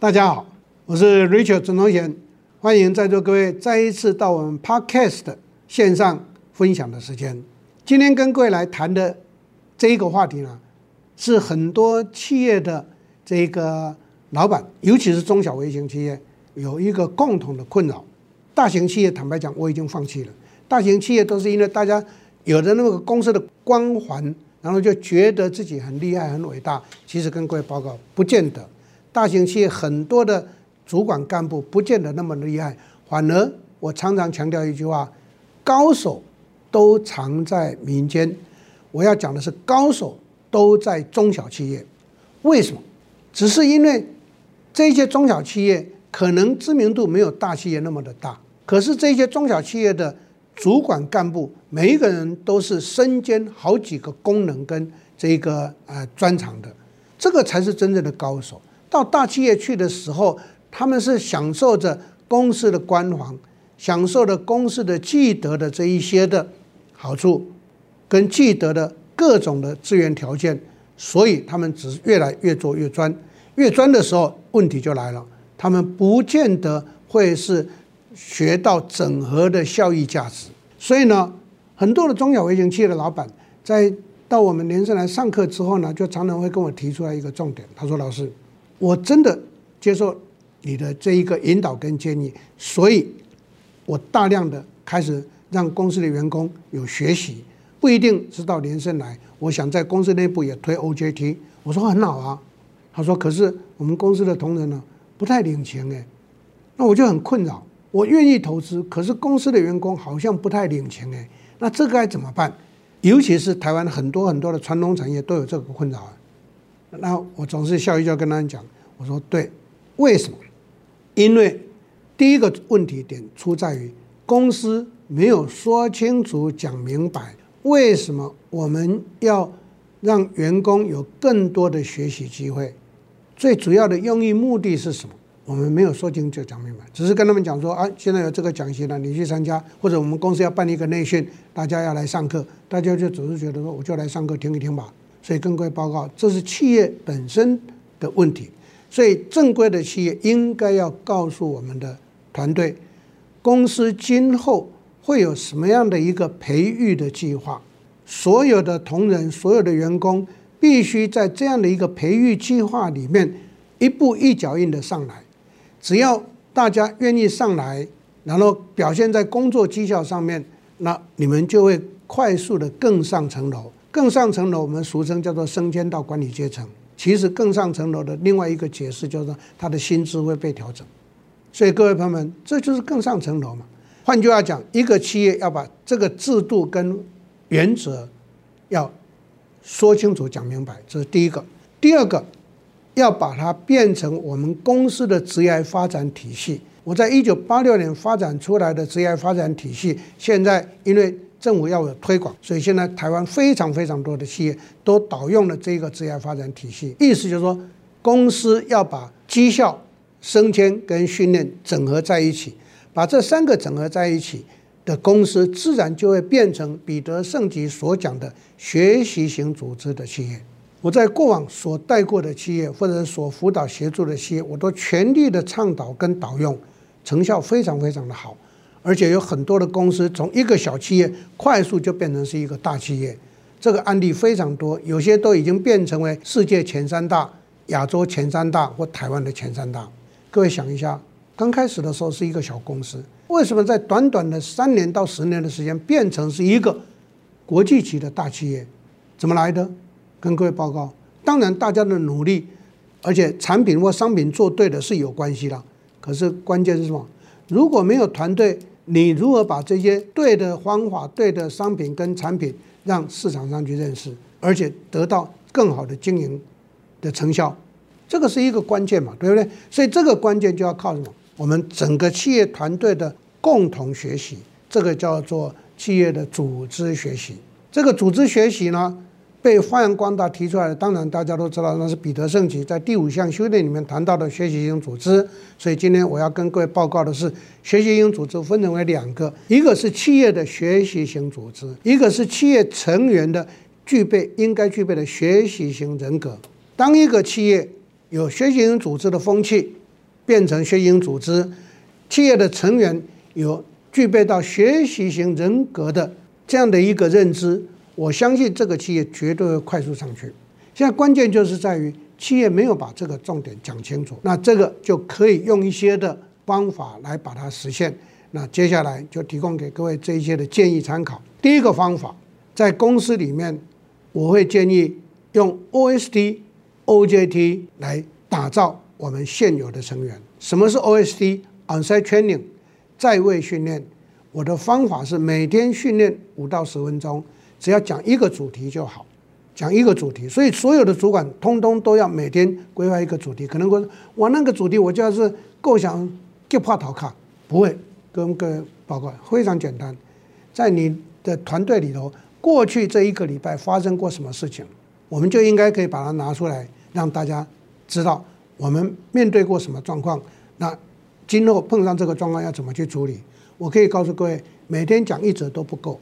大家好，我是 Richard 陈宗贤，欢迎在座各位再一次到我们 Podcast 线上分享的时间。今天跟各位来谈的这一个话题呢，是很多企业的这个老板，尤其是中小微型企业，有一个共同的困扰。大型企业坦白讲，我已经放弃了。大型企业都是因为大家有的那个公司的光环，然后就觉得自己很厉害、很伟大。其实跟各位报告，不见得。大型企业很多的主管干部不见得那么厉害，反而我常常强调一句话：高手都藏在民间。我要讲的是，高手都在中小企业。为什么？只是因为这些中小企业可能知名度没有大企业那么的大，可是这些中小企业的主管干部每一个人都是身兼好几个功能跟这个呃专长的，这个才是真正的高手。到大企业去的时候，他们是享受着公司的光环，享受着公司的既得的这一些的好处，跟既得的各种的资源条件，所以他们只是越来越做越专，越专的时候问题就来了，他们不见得会是学到整合的效益价值，所以呢，很多的中小微型企业的老板在到我们连胜来上课之后呢，就常常会跟我提出来一个重点，他说：“老师。”我真的接受你的这一个引导跟建议，所以我大量的开始让公司的员工有学习，不一定是到连胜来。我想在公司内部也推 OJT。我说很好啊，他说可是我们公司的同仁呢不太领情哎，那我就很困扰。我愿意投资，可是公司的员工好像不太领情哎，那这个该怎么办？尤其是台湾很多很多的传统产业都有这个困扰啊。那我总是笑一笑跟他们讲，我说对，为什么？因为第一个问题点出在于公司没有说清楚、讲明白，为什么我们要让员工有更多的学习机会？最主要的用意目的是什么？我们没有说清楚、讲明白，只是跟他们讲说啊，现在有这个讲习了，你去参加，或者我们公司要办一个内训，大家要来上课，大家就只是觉得说，我就来上课听一听吧。所以跟各位报告，这是企业本身的问题。所以正规的企业应该要告诉我们的团队，公司今后会有什么样的一个培育的计划。所有的同仁、所有的员工必须在这样的一个培育计划里面一步一脚印的上来。只要大家愿意上来，然后表现在工作绩效上面，那你们就会快速的更上层楼。更上层楼，我们俗称叫做升迁到管理阶层。其实更上层楼的另外一个解释，就是说他的薪资会被调整。所以各位朋友们，这就是更上层楼嘛。换句话讲，一个企业要把这个制度跟原则要说清楚、讲明白，这是第一个。第二个，要把它变成我们公司的职业发展体系。我在一九八六年发展出来的职业发展体系，现在因为政府要有推广，所以现在台湾非常非常多的企业都导用了这个职业发展体系。意思就是说，公司要把绩效、升迁跟训练整合在一起，把这三个整合在一起的公司，自然就会变成彼得圣吉所讲的学习型组织的企业。我在过往所带过的企业，或者所辅导协助的企业，我都全力的倡导跟导用，成效非常非常的好。而且有很多的公司从一个小企业快速就变成是一个大企业，这个案例非常多，有些都已经变成为世界前三大、亚洲前三大或台湾的前三大。各位想一下，刚开始的时候是一个小公司，为什么在短短的三年到十年的时间变成是一个国际级的大企业？怎么来的？跟各位报告，当然大家的努力，而且产品或商品做对的是有关系的，可是关键是什么？如果没有团队，你如何把这些对的方法、对的商品跟产品让市场上去认识，而且得到更好的经营的成效？这个是一个关键嘛，对不对？所以这个关键就要靠什么？我们整个企业团队的共同学习，这个叫做企业的组织学习。这个组织学习呢，被发扬光大提出来的，当然大家都知道，那是彼得圣吉在第五项修炼里面谈到的学习型组织。所以今天我要跟各位报告的是，学习型组织分成为两个，一个是企业的学习型组织，一个是企业成员的具备应该具备的学习型人格。当一个企业有学习型组织的风气，变成学习型组织，企业的成员有具备到学习型人格的这样的一个认知，我相信这个企业绝对会快速上去。现在关键就是在于企业没有把这个重点讲清楚，那这个就可以用一些的方法来把它实现。那接下来就提供给各位这一些的建议参考。第一个方法，在公司里面，我会建议用 OST、OJT 来打造我们现有的成员。什么是 OST？On-site training，在位训练。我的方法是每天训练五到十分钟，只要讲一个主题就好，讲一个主题。所以所有的主管通通都要每天规划一个主题。可能我我那个主题我就要是构想就怕逃卡，不会。跟各位报告非常简单，在你的团队里头，过去这一个礼拜发生过什么事情，我们就应该可以把它拿出来，让大家知道我们面对过什么状况。那今后碰上这个状况要怎么去处理？我可以告诉各位，每天讲一则都不够，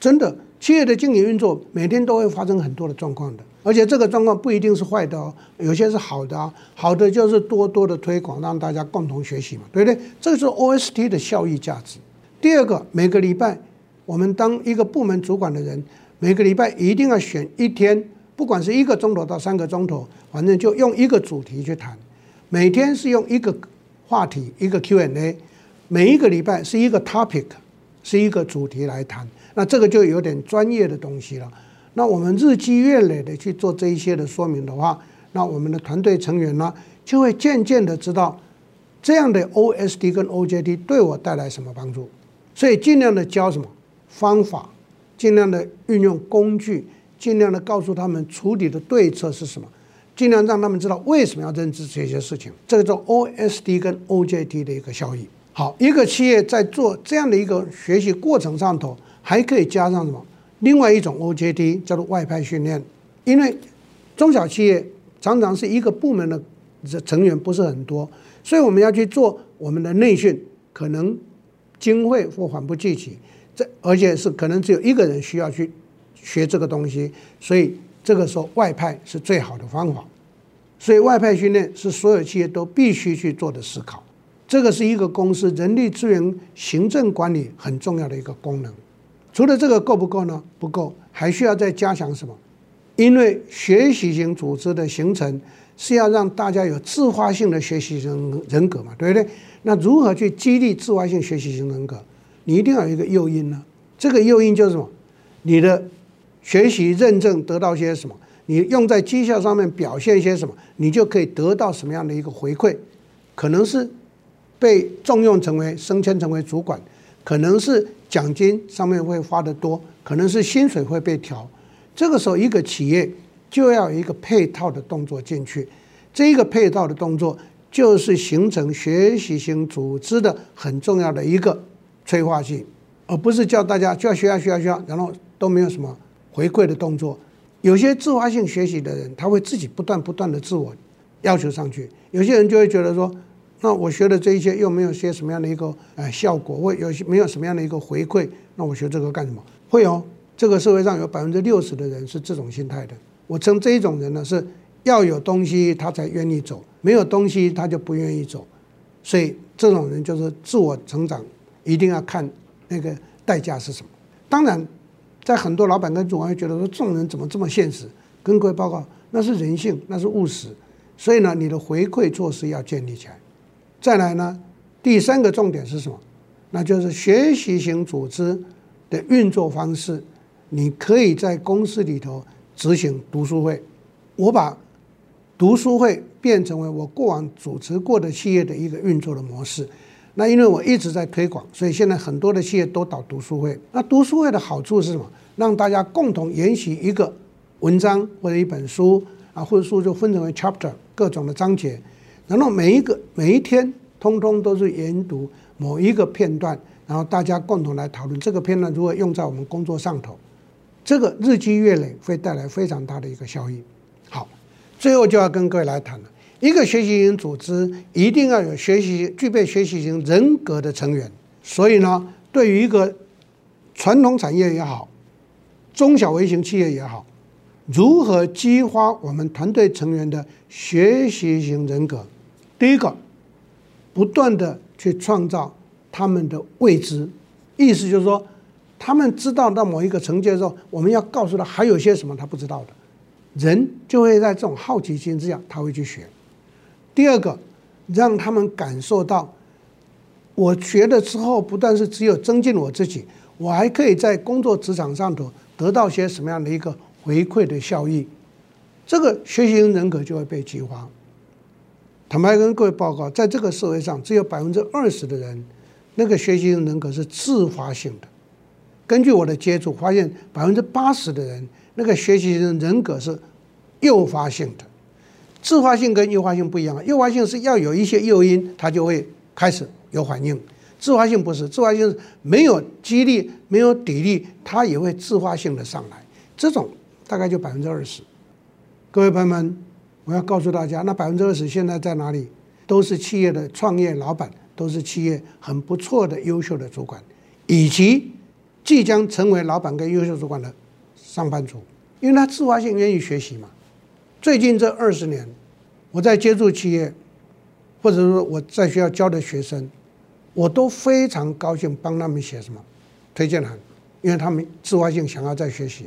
真的。企业的经营运作每天都会发生很多的状况的，而且这个状况不一定是坏的哦，有些是好的啊。好的就是多多的推广，让大家共同学习嘛，对不对？这是 OST 的效益价值。第二个，每个礼拜我们当一个部门主管的人，每个礼拜一定要选一天，不管是一个钟头到三个钟头，反正就用一个主题去谈。每天是用一个话题，一个 Q&A，每一个礼拜是一个 topic，是一个主题来谈。那这个就有点专业的东西了。那我们日积月累的去做这一些的说明的话，那我们的团队成员呢，就会渐渐的知道这样的 O S D 跟 OJT 对我带来什么帮助。所以尽量的教什么方法，尽量的运用工具，尽量的告诉他们处理的对策是什么，尽量让他们知道为什么要认知这些事情。这个叫 O S D 跟 OJT 的一个效益。好，一个企业在做这样的一个学习过程上头。还可以加上什么？另外一种 OJT 叫做外派训练，因为中小企业常常是一个部门的成员不是很多，所以我们要去做我们的内训，可能经费或缓不济急，这而且是可能只有一个人需要去学这个东西，所以这个时候外派是最好的方法。所以外派训练是所有企业都必须去做的思考，这个是一个公司人力资源行政管理很重要的一个功能。除了这个够不够呢？不够，还需要再加强什么？因为学习型组织的形成是要让大家有自发性的学习型人格嘛，对不对？那如何去激励自发性学习型人格？你一定要有一个诱因呢。这个诱因就是什么？你的学习认证得到些什么？你用在绩效上面表现些什么？你就可以得到什么样的一个回馈？可能是被重用成为升迁成为主管，可能是。奖金上面会花得多，可能是薪水会被调。这个时候，一个企业就要一个配套的动作进去。这一个配套的动作，就是形成学习型组织的很重要的一个催化剂，而不是叫大家就要学啊学啊学啊，然后都没有什么回馈的动作。有些自发性学习的人，他会自己不断不断的自我要求上去。有些人就会觉得说。那我学的这一些又没有些什么样的一个呃效果，或有些没有什么样的一个回馈，那我学这个干什么？会哦，这个社会上有百分之六十的人是这种心态的。我称这一种人呢，是要有东西他才愿意走，没有东西他就不愿意走。所以这种人就是自我成长，一定要看那个代价是什么。当然，在很多老板跟主管会觉得说，这种人怎么这么现实？跟各位报告，那是人性，那是务实。所以呢，你的回馈措施要建立起来。再来呢，第三个重点是什么？那就是学习型组织的运作方式。你可以在公司里头执行读书会。我把读书会变成为我过往组织过的企业的一个运作的模式。那因为我一直在推广，所以现在很多的企业都导读书会。那读书会的好处是什么？让大家共同研习一个文章或者一本书啊，或者书就分成为 chapter 各种的章节。然后每一个每一天，通通都是研读某一个片段，然后大家共同来讨论这个片段如何用在我们工作上头，这个日积月累会带来非常大的一个效益。好，最后就要跟各位来谈了，一个学习型组织一定要有学习具备学习型人格的成员。所以呢，对于一个传统产业也好，中小微型企业也好，如何激发我们团队成员的学习型人格？第一个，不断的去创造他们的未知。意思就是说，他们知道到某一个层级的时候，我们要告诉他还有些什么他不知道的。人就会在这种好奇心之下，他会去学。第二个，让他们感受到，我学了之后，不但是只有增进我自己，我还可以在工作职场上头得到些什么样的一个回馈的效益。这个学习型人格就会被激发。坦白跟各位报告，在这个社会上，只有百分之二十的人，那个学习型人格是自发性的。根据我的接触发现，百分之八十的人，那个学习型人格是诱发性的。自发性跟诱发性不一样，诱发性是要有一些诱因，他就会开始有反应；自发性不是，自发性没有激励、没有砥砺，他也会自发性的上来。这种大概就百分之二十。各位朋友们，我要告诉大家，那百分之二十现在在哪里？都是企业的创业老板，都是企业很不错的优秀的主管，以及即将成为老板跟优秀主管的上班族，因为他自发性愿意学习嘛。最近这二十年，我在接触企业，或者说我在学校教的学生，我都非常高兴帮他们写什么推荐函，因为他们自发性想要再学习。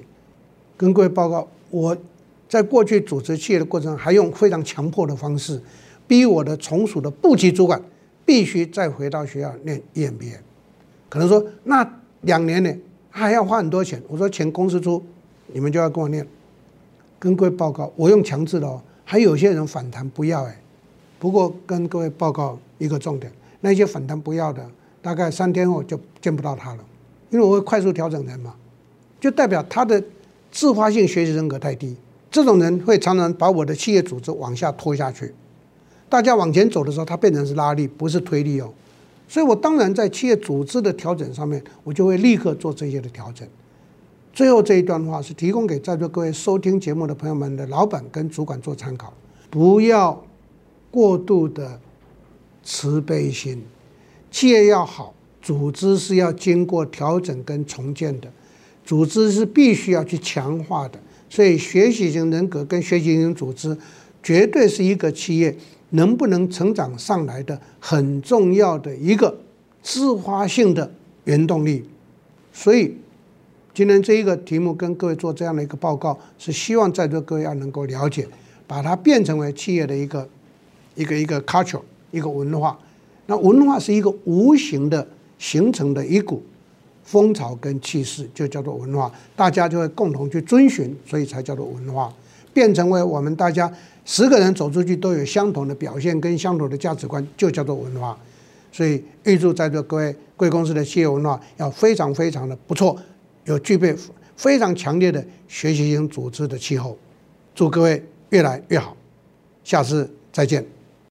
跟各位报告，我在过去组织企业的过程，还用非常强迫的方式，逼我的从属的部级主管必须再回到学校念 EMBA。可能说那两年呢，还要花很多钱。我说钱公司出，你们就要跟我念。跟各位报告，我用强制的哦，还有些人反弹不要哎。不过跟各位报告一个重点，那些反弹不要的，大概三天后就见不到他了，因为我会快速调整人嘛，就代表他的自发性学习人格太低。这种人会常常把我的企业组织往下拖下去。大家往前走的时候，他变成是拉力，不是推力哦。所以我当然在企业组织的调整上面，我就会立刻做这些的调整。最后这一段话是提供给在座各位收听节目的朋友们的老板跟主管做参考，不要过度的慈悲心。企业要好，组织是要经过调整跟重建的，组织是必须要去强化的。所以，学习型人格跟学习型组织，绝对是一个企业能不能成长上来的很重要的一个自发性的原动力。所以。今天这一个题目跟各位做这样的一个报告，是希望在座各位要能够了解，把它变成为企业的一个一个一个 culture，一个文化。那文化是一个无形的形成的一股风潮跟气势，就叫做文化，大家就会共同去遵循，所以才叫做文化。变成为我们大家十个人走出去都有相同的表现跟相同的价值观，就叫做文化。所以预祝在座各位贵公司的企业文化要非常非常的不错。有具备非常强烈的学习型组织的气候，祝各位越来越好，下次再见。